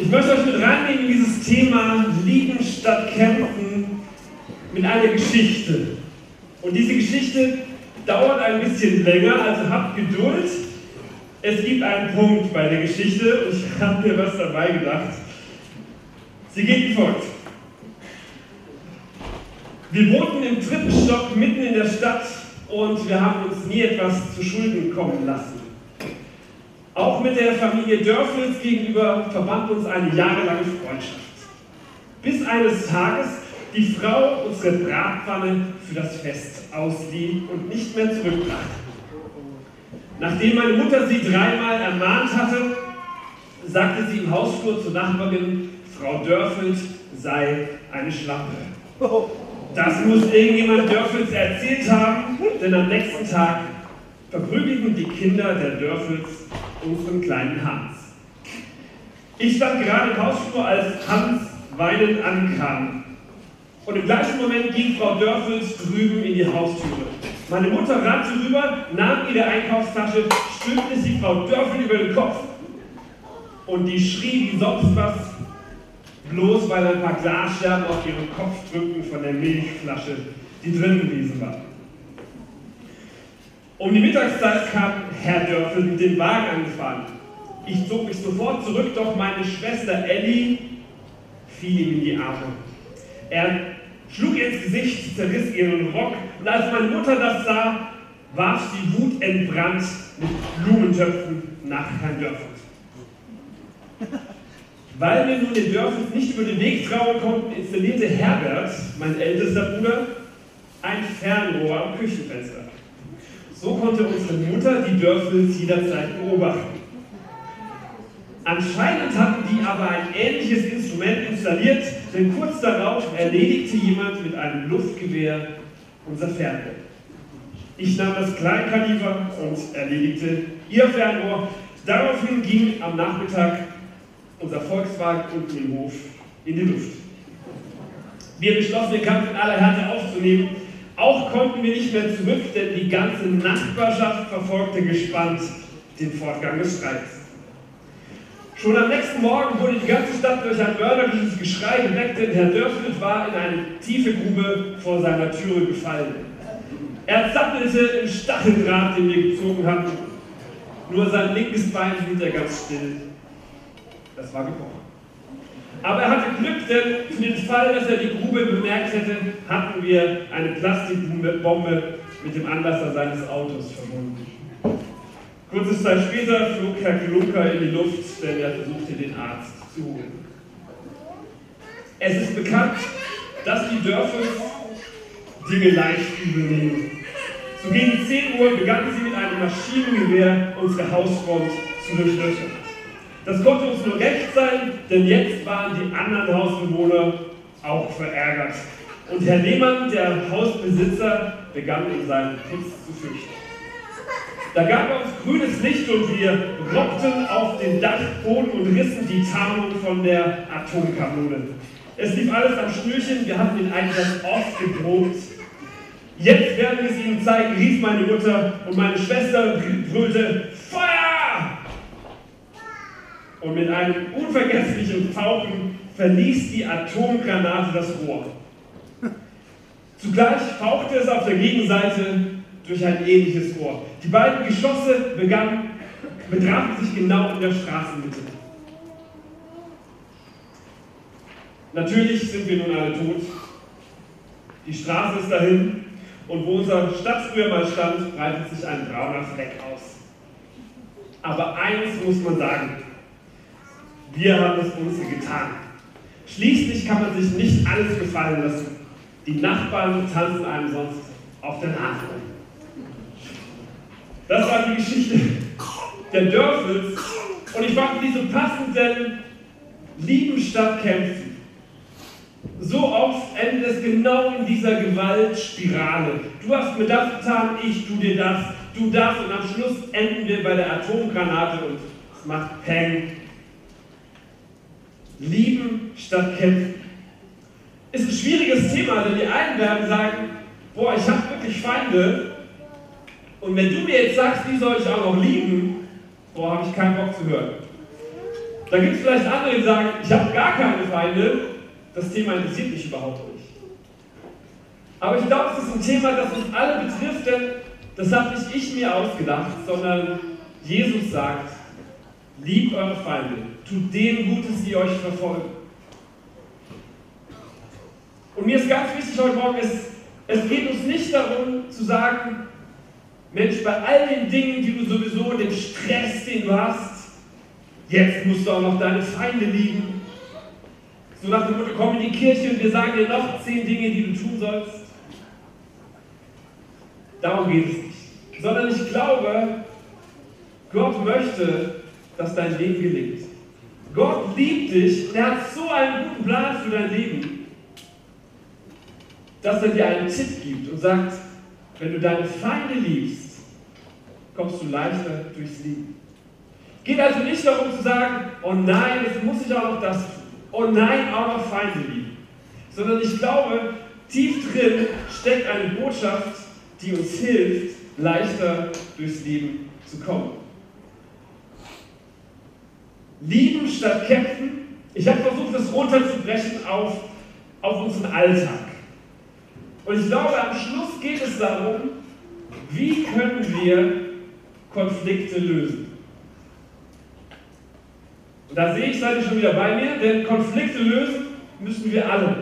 Ich möchte euch mit reinnehmen in dieses Thema Lieben statt Kämpfen mit einer Geschichte. Und diese Geschichte dauert ein bisschen länger, also habt Geduld. Es gibt einen Punkt bei der Geschichte und ich habe mir was dabei gedacht. Sie geht wie folgt. Wir wohnten im dritten Stock mitten in der Stadt und wir haben uns nie etwas zu Schulden kommen lassen. Auch mit der Familie Dörfels gegenüber verband uns eine jahrelange Freundschaft. Bis eines Tages die Frau unsere Bratpfanne für das Fest auslieh und nicht mehr zurückbrachte. Nachdem meine Mutter sie dreimal ermahnt hatte, sagte sie im Hausflur zur Nachbarin, Frau Dörfels sei eine Schlampe. Das muss irgendjemand Dörfels erzählt haben, denn am nächsten Tag verprügelten die Kinder der Dörfels unseren kleinen Hans. Ich stand gerade im Hausflur, als Hans weinend ankam. Und im gleichen Moment ging Frau Dörfels drüben in die Haustüre. Meine Mutter rannte rüber, nahm ihre Einkaufstasche, stülpte sie Frau Dörfel über den Kopf und die schrie wie sonst was, bloß weil ein paar Glasscherben auf ihren Kopf drückten von der Milchflasche, die drin gewesen war. Um die Mittagszeit kam Herr Dörfel mit dem Wagen angefahren. Ich zog mich sofort zurück, doch meine Schwester Ellie fiel ihm in die Arme. Er schlug ihr ins Gesicht, zerriss ihren Rock und als meine Mutter das sah, warf sie wutentbrannt mit Blumentöpfen nach Herrn Dörfel. Weil wir nun den Dörfels nicht über den Weg trauen konnten, installierte Herbert, mein ältester Bruder, ein Fernrohr am Küchenfenster. So konnte unsere Mutter die Dörfels jederzeit beobachten. Anscheinend hatten die aber ein ähnliches Instrument installiert, denn kurz darauf erledigte jemand mit einem Luftgewehr unser Fernrohr. Ich nahm das Kleinkaliber und erledigte ihr Fernrohr. Daraufhin ging am Nachmittag unser Volkswagen unten im Hof in die Luft. Wir beschlossen, den Kampf in aller Härte aufzunehmen auch konnten wir nicht mehr zurück, denn die ganze Nachbarschaft verfolgte gespannt den Fortgang des Streits. Schon am nächsten Morgen wurde die ganze Stadt durch ein mörderisches Geschrei geweckt, denn Herr Dörfelt war in eine tiefe Grube vor seiner Türe gefallen. Er zappelte im Stacheldraht, den wir gezogen hatten. Nur sein linkes Bein hielt er ganz still. Das war gebrochen. Aber er hatte Glück, denn für den Fall, dass er die Grube bemerkt hätte, hatten wir eine Plastikbombe mit dem Anlasser seines Autos verbunden. Kurze Zeit später flog Herr Klunker in die Luft, denn er versuchte, den Arzt zu holen. Es ist bekannt, dass die Dörfer Dinge leicht übernehmen. So gegen 10 Uhr begannen sie mit einem Maschinengewehr unsere Hausfront zu durchlöchern. Das konnte uns nur recht sein, denn jetzt waren die anderen Hausbewohner auch verärgert. Und Herr Lehmann, der Hausbesitzer, begann in seinem Putz zu fürchten. Da gab er uns grünes Licht und wir rockten auf den Dachboden und rissen die Tarnung von der Atomkanone. Es lief alles am Schnürchen, wir hatten den Einsatz oft geprobt. Jetzt werden wir es Ihnen zeigen, rief meine Mutter und meine Schwester brüllte! Und mit einem unvergesslichen Fauchen verließ die Atomgranate das Rohr. Zugleich fauchte es auf der Gegenseite durch ein ähnliches Rohr. Die beiden Geschosse begannen, betrafen sich genau in der Straßenmitte. Natürlich sind wir nun alle tot. Die Straße ist dahin und wo unser Stadt früher mal stand, breitet sich ein brauner Fleck aus. Aber eines muss man sagen, wir haben das Unsere getan. Schließlich kann man sich nicht alles gefallen lassen. Die Nachbarn tanzen einem sonst auf der Nase. Das war die Geschichte der Dörfels. Und ich fand die so passend, denn Lieben Kämpfen. So oft endet es genau in dieser Gewaltspirale. Du hast mir das getan, ich tu dir das, du das und am Schluss enden wir bei der Atomgranate und es macht Peng Lieben statt kämpfen. Ist ein schwieriges Thema, denn die einen werden sagen, boah, ich habe wirklich Feinde und wenn du mir jetzt sagst, die soll ich auch noch lieben, boah, habe ich keinen Bock zu hören. Da gibt es vielleicht andere, die sagen, ich habe gar keine Feinde. Das Thema interessiert mich überhaupt nicht. Aber ich glaube, es ist ein Thema, das uns alle betrifft, denn das habe nicht ich mir ausgedacht, sondern Jesus sagt, liebt eure Feinde, tut denen Gutes, die euch verfolgen. Und mir ist ganz wichtig heute Morgen, es, es geht uns nicht darum zu sagen, Mensch, bei all den Dingen, die du sowieso, dem Stress, den du hast, jetzt musst du auch noch deine Feinde lieben. So nach dem Motto, komm in die Kirche und wir sagen dir noch zehn Dinge, die du tun sollst. Darum geht es nicht. Sondern ich glaube, Gott möchte, dass dein Leben gelingt. Gott liebt dich und er hat so einen guten Plan für dein Leben, dass er dir einen Tipp gibt und sagt, wenn du deine Feinde liebst, kommst du leichter durchs Leben. Geht also nicht darum zu sagen, oh nein, jetzt muss ich auch noch das. Oh nein, auch noch Feinde lieben. Sondern ich glaube, tief drin steckt eine Botschaft, die uns hilft, leichter durchs Leben zu kommen. Lieben statt kämpfen. Ich habe versucht, das runterzubrechen auf, auf unseren Alltag. Und ich glaube, am Schluss geht es darum, wie können wir Konflikte lösen. Und da sehe ich, seid ihr schon wieder bei mir, denn Konflikte lösen müssen wir alle.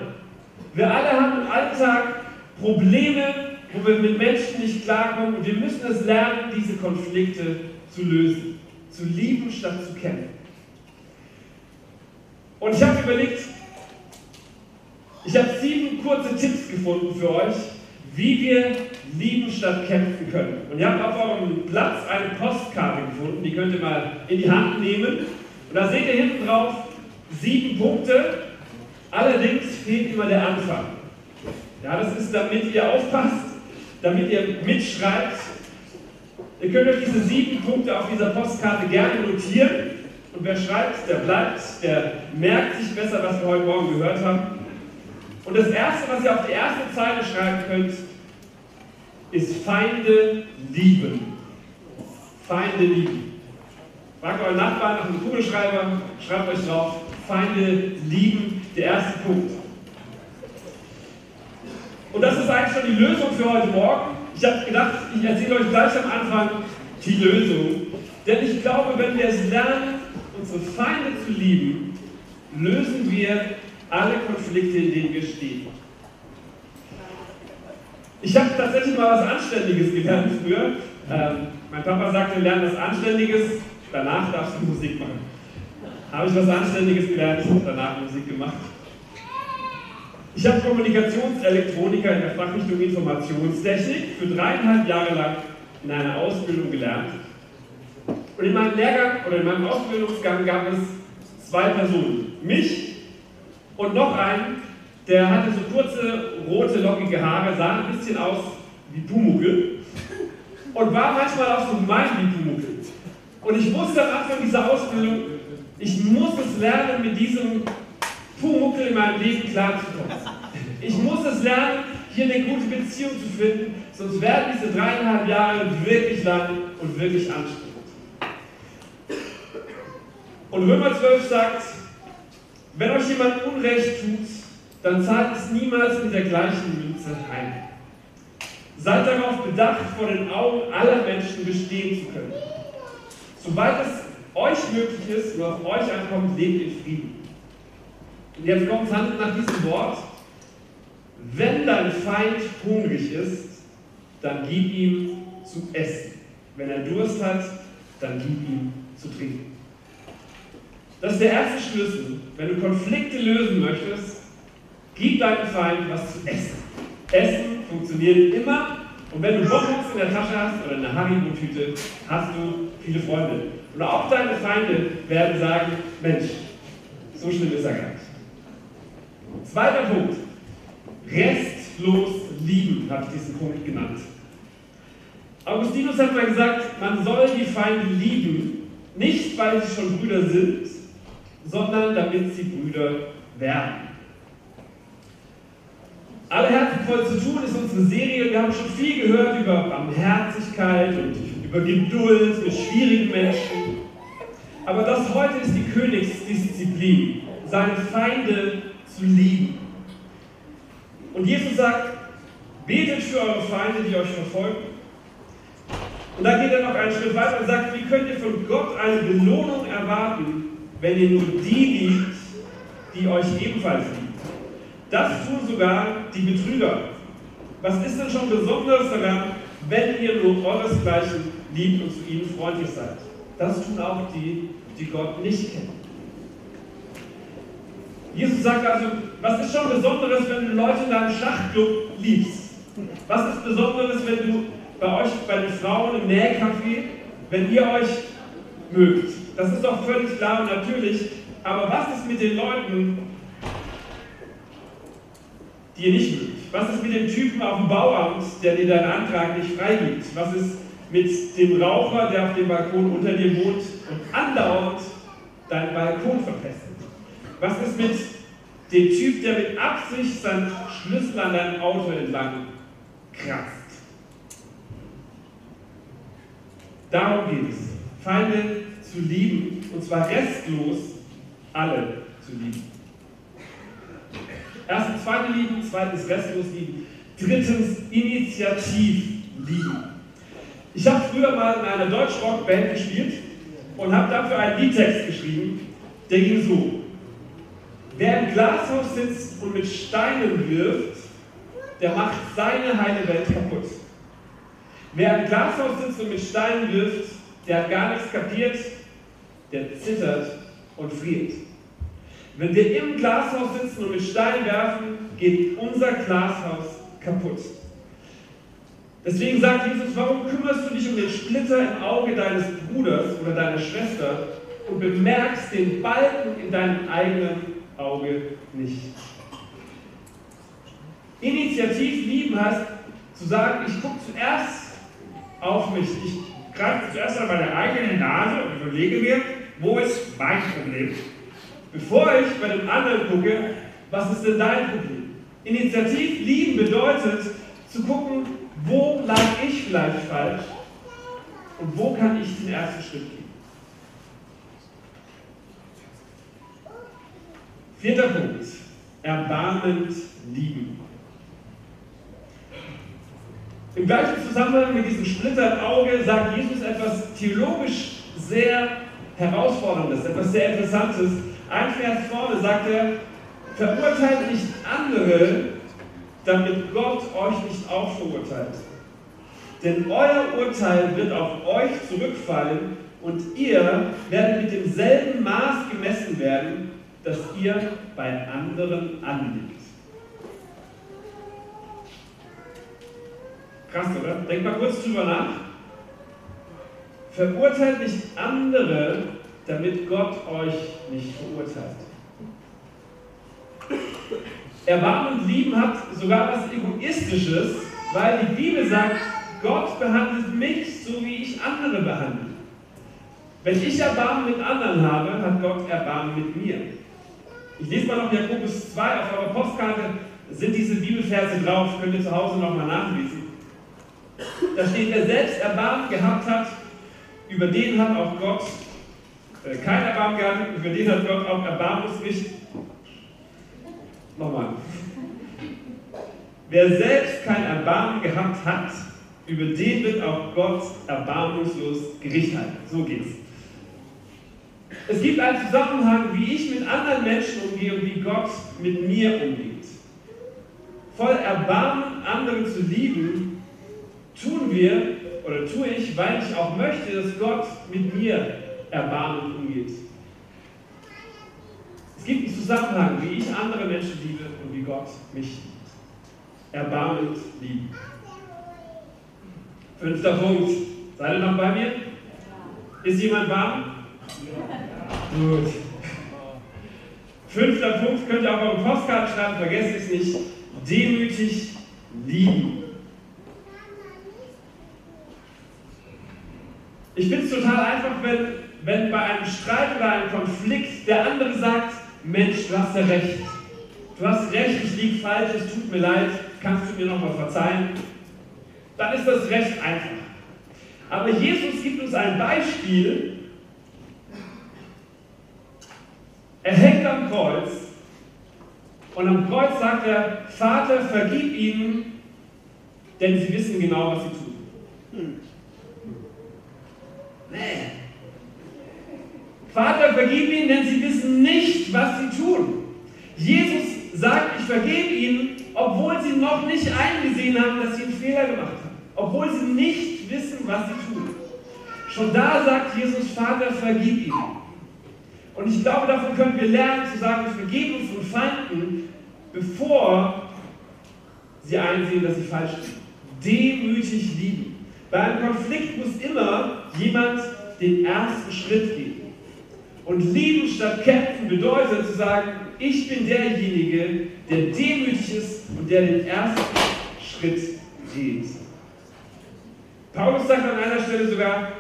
Wir alle haben im Alltag Probleme, wo wir mit Menschen nicht klarkommen und wir müssen es lernen, diese Konflikte zu lösen. Zu lieben statt zu kämpfen. Und ich habe überlegt, ich habe sieben kurze Tipps gefunden für euch, wie wir lieben statt kämpfen können. Und ihr habt auf eurem Platz eine Postkarte gefunden, die könnt ihr mal in die Hand nehmen. Und da seht ihr hinten drauf sieben Punkte. Allerdings fehlt immer der Anfang. Ja, das ist, damit ihr aufpasst, damit ihr mitschreibt. Ihr könnt euch diese sieben Punkte auf dieser Postkarte gerne notieren. Und wer schreibt, der bleibt, der merkt sich besser, was wir heute Morgen gehört haben. Und das Erste, was ihr auf die erste Zeile schreiben könnt, ist Feinde lieben. Feinde lieben. Fragt euren Nachbarn nach einem Kugelschreiber, schreibt euch drauf, Feinde lieben, der erste Punkt. Und das ist eigentlich schon die Lösung für heute Morgen. Ich habe gedacht, ich erzähle euch gleich am Anfang die Lösung. Denn ich glaube, wenn wir es lernen, unsere Feinde zu lieben, lösen wir alle Konflikte, in denen wir stehen. Ich habe tatsächlich mal was Anständiges gelernt früher. Ähm, mein Papa sagte, lern was Anständiges, danach darfst du Musik machen. Habe ich was Anständiges gelernt, danach Musik gemacht. Ich habe Kommunikationselektroniker in der Fachrichtung Informationstechnik für dreieinhalb Jahre lang in einer Ausbildung gelernt. Und in meinem Lehrgang oder in meinem Ausbildungsgang gab es zwei Personen. Mich und noch einen, der hatte so kurze, rote, lockige Haare, sah ein bisschen aus wie Pumuckel und war manchmal auch so gemein wie Pumuckel. Und ich wusste am Anfang dieser Ausbildung, ich muss es lernen, mit diesem Pumuckel in meinem Leben klarzukommen. Ich muss es lernen, hier eine gute Beziehung zu finden, sonst werden diese dreieinhalb Jahre wirklich lang und wirklich anstrengend. Und Römer 12 sagt, wenn euch jemand Unrecht tut, dann zahlt es niemals mit der gleichen Münze heim. Seid darauf bedacht, vor den Augen aller Menschen bestehen zu können. Soweit es euch möglich ist und auf euch ankommt, lebt in Frieden. Und jetzt kommt es handelt nach diesem Wort. Wenn dein Feind hungrig ist, dann gib ihm zu essen. Wenn er Durst hat, dann gib ihm zu trinken. Das ist der erste Schlüssel. Wenn du Konflikte lösen möchtest, gib deinem Feind was zu essen. Essen funktioniert immer. Und wenn du Bonbons in der Tasche hast oder eine Haribo-Tüte, hast du viele Freunde. Und auch deine Feinde werden sagen, Mensch, so schlimm ist er gar nicht. Zweiter Punkt. Restlos lieben, habe ich diesen Punkt genannt. Augustinus hat mal gesagt, man soll die Feinde lieben, nicht weil sie schon Brüder sind, sondern damit sie Brüder werden. Alle Herzen voll zu tun ist unsere Serie. Wir haben schon viel gehört über Barmherzigkeit und über Geduld mit schwierigen Menschen. Aber das heute ist die Königsdisziplin, seine Feinde zu lieben. Und Jesus sagt, betet für eure Feinde, die euch verfolgen. Und dann geht er noch einen Schritt weiter und sagt, wie könnt ihr von Gott eine Belohnung erwarten, wenn ihr nur die liebt, die euch ebenfalls lieben? Das tun sogar die Betrüger. Was ist denn schon Besonderes daran, wenn ihr nur euresgleichen liebt und zu ihnen freundlich seid? Das tun auch die, die Gott nicht kennen. Jesus sagt also, was ist schon Besonderes, wenn du Leute in deinem Schachclub liebst? Was ist Besonderes, wenn du bei euch, bei den Frauen im Nähcafé, wenn ihr euch mögt? Das ist doch völlig klar und natürlich. Aber was ist mit den Leuten, die ihr nicht mögt? Was ist mit dem Typen auf dem Bauamt, der dir deinen Antrag nicht freigibt? Was ist mit dem Raucher, der auf dem Balkon unter dir wohnt und andauernd deinen Balkon verpestet? Was ist mit dem Typ, der mit Absicht seinen Schlüssel an deinem Auto entlang kratzt? Darum geht es. Feinde zu lieben, und zwar restlos alle zu lieben. Erstens zweite lieben, zweitens restlos lieben, drittens initiativ lieben. Ich habe früher mal in einer Deutschrock-Band gespielt und habe dafür einen Liedtext geschrieben, der ging so. Wer im Glashaus sitzt und mit Steinen wirft, der macht seine heile Welt kaputt. Wer im Glashaus sitzt und mit Steinen wirft, der hat gar nichts kapiert, der zittert und friert. Wenn wir im Glashaus sitzen und mit Steinen werfen, geht unser Glashaus kaputt. Deswegen sagt Jesus, warum kümmerst du dich um den Splitter im Auge deines Bruders oder deiner Schwester und bemerkst den Balken in deinem eigenen Auge nicht. Initiativ lieben heißt zu sagen, ich gucke zuerst auf mich. Ich greife zuerst an meine eigene Nase und überlege mir, wo ist mein Problem? Bevor ich bei dem anderen gucke, was ist denn dein Problem? Initiativ lieben bedeutet zu gucken, wo lag ich vielleicht falsch und wo kann ich den ersten Schritt gehen. Vierter Punkt. Erbarmend lieben. Im gleichen Zusammenhang mit diesem Splitter im Auge sagt Jesus etwas theologisch sehr herausforderndes, etwas sehr interessantes. Ein Vers vorne sagt er, verurteilt nicht andere, damit Gott euch nicht auch verurteilt. Denn euer Urteil wird auf euch zurückfallen und ihr werdet mit demselben Maß gemessen werden, das ihr bei anderen anlegt. Krass, oder? Denkt mal kurz drüber nach. Verurteilt nicht andere, damit Gott euch nicht verurteilt. Erbarmen und Lieben hat sogar was Egoistisches, weil die Bibel sagt, Gott behandelt mich so, wie ich andere behandle. Wenn ich Erbarmen mit anderen habe, hat Gott Erbarmen mit mir. Ich lese mal noch Jakobus 2 auf eurer Postkarte, sind diese Bibelverse drauf, könnt ihr zu Hause nochmal nachlesen. Da steht, wer selbst Erbarmen gehabt hat, über den hat auch Gott äh, kein Erbarmen gehabt, über den hat Gott auch Erbarmungsricht. Nochmal. Wer selbst kein Erbarmen gehabt hat, über den wird auch Gott erbarmungslos Gericht halten. So geht's. Es gibt einen Zusammenhang, wie ich mit anderen Menschen umgehe und wie Gott mit mir umgeht. Voll Erbarmen, andere zu lieben, tun wir oder tue ich, weil ich auch möchte, dass Gott mit mir erbarmend umgeht. Es gibt einen Zusammenhang, wie ich andere Menschen liebe und wie Gott mich liebt. Erbarmend lieben. Fünfter Punkt. Seid ihr noch bei mir? Ist jemand warm? Gut. Fünfter Punkt könnt ihr auch auf dem Postkarte schreiben, vergesst es nicht. Demütig lieben. Ich finde es total einfach, wenn, wenn bei einem Streit oder einem Konflikt der andere sagt, Mensch, du hast ja recht. Du hast recht, ich liege falsch, es tut mir leid, kannst du mir nochmal verzeihen? Dann ist das recht einfach. Aber Jesus gibt uns ein Beispiel, Er hängt am Kreuz und am Kreuz sagt er, Vater, vergib ihnen, denn sie wissen genau, was sie tun. Hm. Nee. Vater, vergib ihnen, denn sie wissen nicht, was sie tun. Jesus sagt, ich vergebe ihnen, obwohl sie noch nicht eingesehen haben, dass sie einen Fehler gemacht haben. Obwohl sie nicht wissen, was sie tun. Schon da sagt Jesus, Vater, vergib ihnen. Und ich glaube, davon können wir lernen zu sagen, wir vergeben unseren Feinden, bevor sie einsehen, dass sie falsch sind. Demütig lieben. Bei einem Konflikt muss immer jemand den ersten Schritt gehen. Und lieben statt kämpfen bedeutet zu sagen, ich bin derjenige, der demütig ist und der den ersten Schritt geht. Paulus sagt an einer Stelle sogar,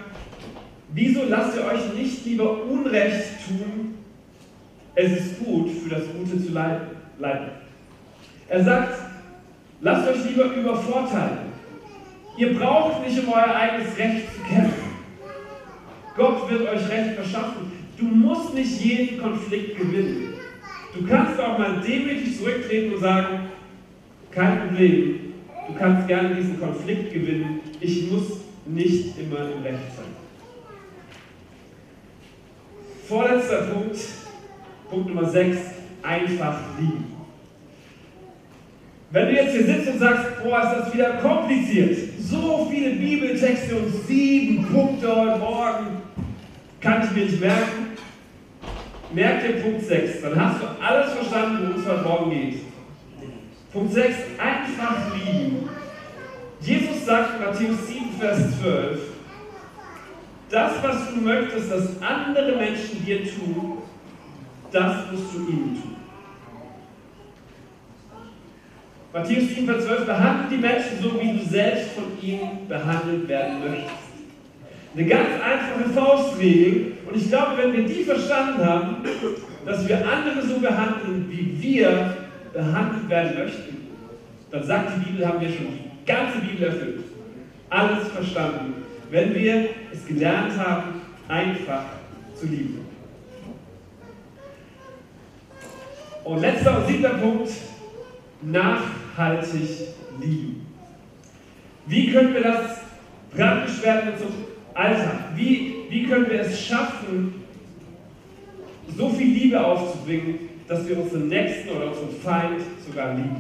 wieso lasst ihr euch nicht lieber Unrecht tun? Es ist gut, für das Gute zu leiden. Er sagt, lasst euch lieber übervorteilen. Ihr braucht nicht um euer eigenes Recht zu kämpfen. Gott wird euch Recht verschaffen. Du musst nicht jeden Konflikt gewinnen. Du kannst auch mal demütig zurücktreten und sagen, kein Problem, du kannst gerne diesen Konflikt gewinnen, ich muss nicht immer im Recht sein. Vorletzter Punkt, Punkt Nummer 6, einfach lieben. Wenn du jetzt hier sitzt und sagst, boah, ist das wieder kompliziert, so viele Bibeltexte und sieben Punkte heute Morgen, kann ich mir nicht merken, merk dir Punkt 6, dann hast du alles verstanden, worum es heute Morgen geht. Punkt 6, einfach lieben. Jesus sagt in Matthäus 7, Vers 12, das, was du möchtest, dass andere Menschen dir tun, das musst du ihnen tun. Matthäus 7, Vers 12, behandle die Menschen so, wie du selbst von ihnen behandelt werden möchtest. Eine ganz einfache Faustregel. Und ich glaube, wenn wir die verstanden haben, dass wir andere so behandeln, wie wir behandelt werden möchten, dann sagt die Bibel, haben wir schon die ganze Bibel erfüllt. Alles verstanden. Wenn wir es gelernt haben, einfach zu lieben. Und letzter und siebter Punkt, nachhaltig lieben. Wie können wir das praktisch werden und so Alltag. Wie, wie können wir es schaffen, so viel Liebe aufzubringen, dass wir unseren Nächsten oder unseren Feind sogar lieben?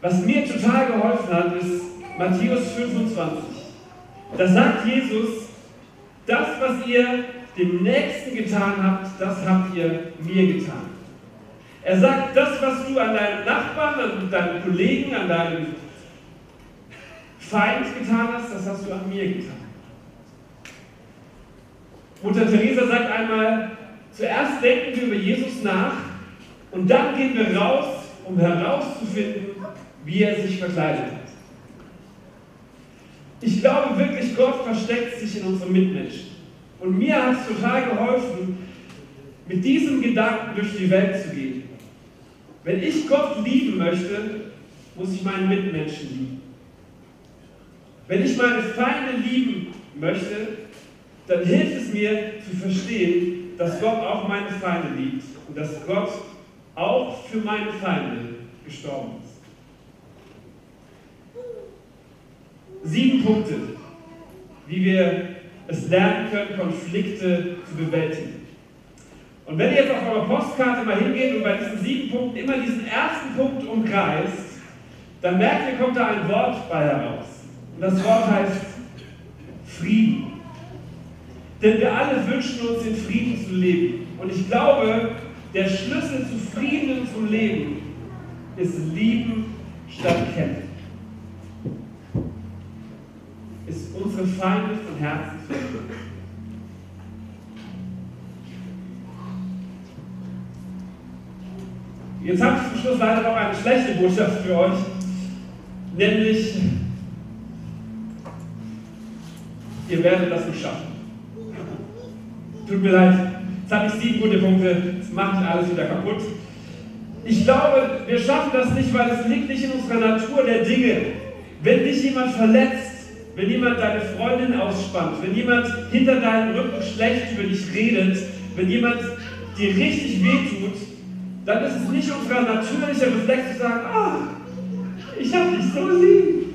Was mir total geholfen hat, ist Matthäus 25. Da sagt Jesus, das, was ihr dem Nächsten getan habt, das habt ihr mir getan. Er sagt, das, was du an deinen Nachbarn, an deinen Kollegen, an deinen Feind getan hast, das hast du an mir getan. Mutter Teresa sagt einmal, zuerst denken wir über Jesus nach und dann gehen wir raus, um herauszufinden, wie er sich verkleidet hat. Ich glaube wirklich, Gott versteckt sich in unseren Mitmenschen. Und mir hat es total geholfen, mit diesem Gedanken durch die Welt zu gehen. Wenn ich Gott lieben möchte, muss ich meinen Mitmenschen lieben. Wenn ich meine Feinde lieben möchte, dann hilft es mir zu verstehen, dass Gott auch meine Feinde liebt und dass Gott auch für meine Feinde gestorben ist. Sieben Punkte, wie wir es lernen können, Konflikte zu bewältigen. Und wenn ihr jetzt auf eurer Postkarte mal hingeht und bei diesen sieben Punkten immer diesen ersten Punkt umkreist, dann merkt ihr, kommt da ein Wort bei heraus. Und das Wort heißt Frieden. Denn wir alle wünschen uns in Frieden zu leben. Und ich glaube, der Schlüssel zu Frieden zum Leben ist Lieben statt Kämpfen. Ist unsere Feinde von Herzen zu lieben. Jetzt habe ich zum Schluss leider noch eine schlechte Botschaft für euch, nämlich ihr werdet das nicht schaffen. Tut mir leid, jetzt habe ich sieben gute Punkte, das macht alles wieder kaputt. Ich glaube, wir schaffen das nicht, weil es liegt nicht in unserer Natur der Dinge. Wenn dich jemand verletzt, wenn jemand deine Freundin ausspannt, wenn jemand hinter deinem Rücken schlecht über dich redet, wenn jemand dir richtig wehtut, dann ist es nicht unser natürlicher Reflex zu sagen, ah, ich habe dich so lieb.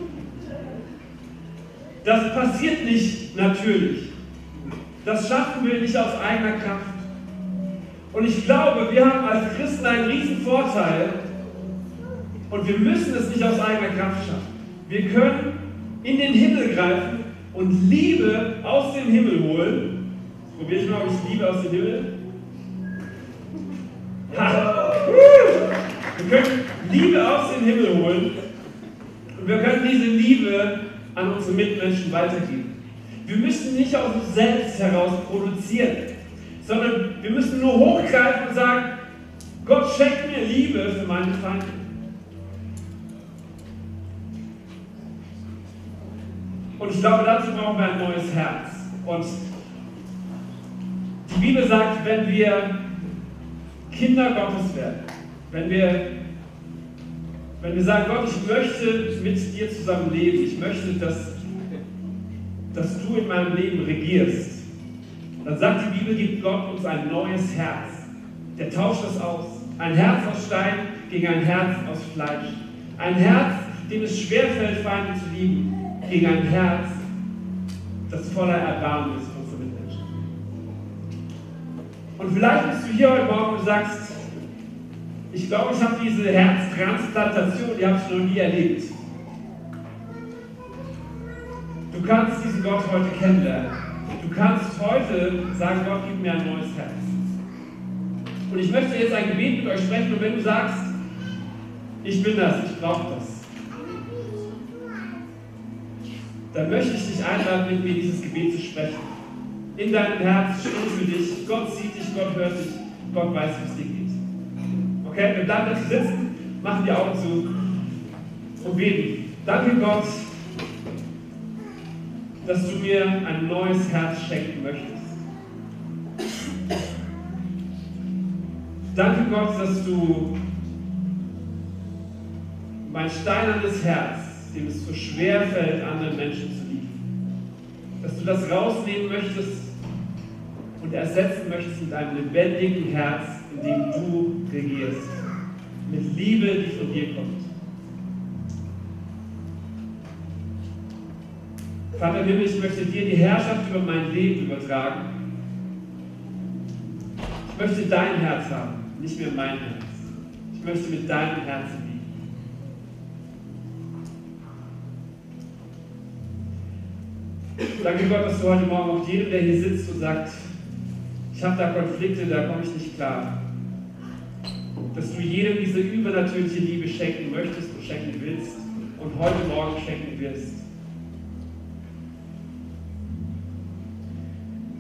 Das passiert nicht natürlich. Das schaffen wir nicht aus eigener Kraft. Und ich glaube, wir haben als Christen einen riesen Vorteil und wir müssen es nicht aus eigener Kraft schaffen. Wir können in den Himmel greifen und Liebe aus dem Himmel holen. Probiere ich mal, ob ich Liebe aus dem Himmel. Wir können Liebe aus dem Himmel holen und wir können diese Liebe an unsere Mitmenschen weitergeben. Wir müssen nicht aus uns selbst heraus produzieren, sondern wir müssen nur hochgreifen und sagen, Gott schenkt mir Liebe für meine Feinde. Und ich glaube, dazu brauchen wir ein neues Herz. Und die Bibel sagt, wenn wir Kinder Gottes werden, wenn wir, wenn wir sagen, Gott, ich möchte mit dir zusammen leben, ich möchte, dass, dass du in meinem Leben regierst, dann sagt die Bibel, gibt Gott uns ein neues Herz. Der tauscht das aus. Ein Herz aus Stein gegen ein Herz aus Fleisch. Ein Herz, dem es schwerfällt, Feinde zu lieben gegen ein Herz, das voller Erbarmen ist für unsere Mitmenschen. Und vielleicht bist du hier heute Morgen und sagst, ich glaube, ich habe diese Herztransplantation, die habe ich noch nie erlebt. Du kannst diesen Gott heute kennenlernen. Du kannst heute sagen, Gott, gib mir ein neues Herz. Und ich möchte jetzt ein Gebet mit euch sprechen und wenn du sagst, ich bin das, ich brauche das, dann möchte ich dich einladen, mit mir dieses Gebet zu sprechen. In deinem Herz steht für dich, Gott sieht dich, Gott hört dich, Gott weiß, wie es dir geht. Okay, wir bleiben jetzt sitzen, machen die Augen zu und beten. Danke Gott, dass du mir ein neues Herz schenken möchtest. Danke Gott, dass du mein steinernes Herz dem es so schwer fällt, anderen Menschen zu lieben. Dass du das rausnehmen möchtest und ersetzen möchtest mit einem lebendigen Herz, in dem du regierst. Mit Liebe, die von dir kommt. Vater Himmel, ich möchte dir die Herrschaft über mein Leben übertragen. Ich möchte dein Herz haben, nicht mehr mein Herz. Ich möchte mit deinem Herzen Danke Gott, dass du heute Morgen auch jedem, der hier sitzt und sagt, ich habe da Konflikte, da komme ich nicht klar. Dass du jedem diese übernatürliche Liebe schenken möchtest und schenken willst und heute Morgen schenken wirst.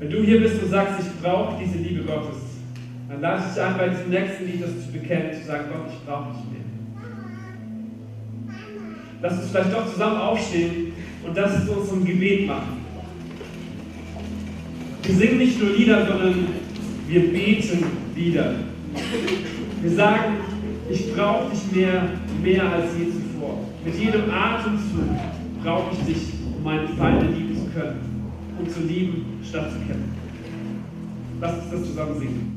Wenn du hier bist und sagst, ich brauche diese Liebe Gottes, dann lade ich dich ein, bei diesem nächsten Lied das zu bekennen, zu sagen, Gott, ich brauche dich mehr. Lass uns vielleicht doch zusammen aufstehen und das zu unserem Gebet machen. Wir singen nicht nur Lieder, sondern wir beten Lieder. Wir sagen, ich brauche dich mehr, mehr als je zuvor. Mit jedem Atemzug brauche ich dich, um meine Feinde lieben zu können und zu lieben statt zu kennen. Lass uns das zusammen singen.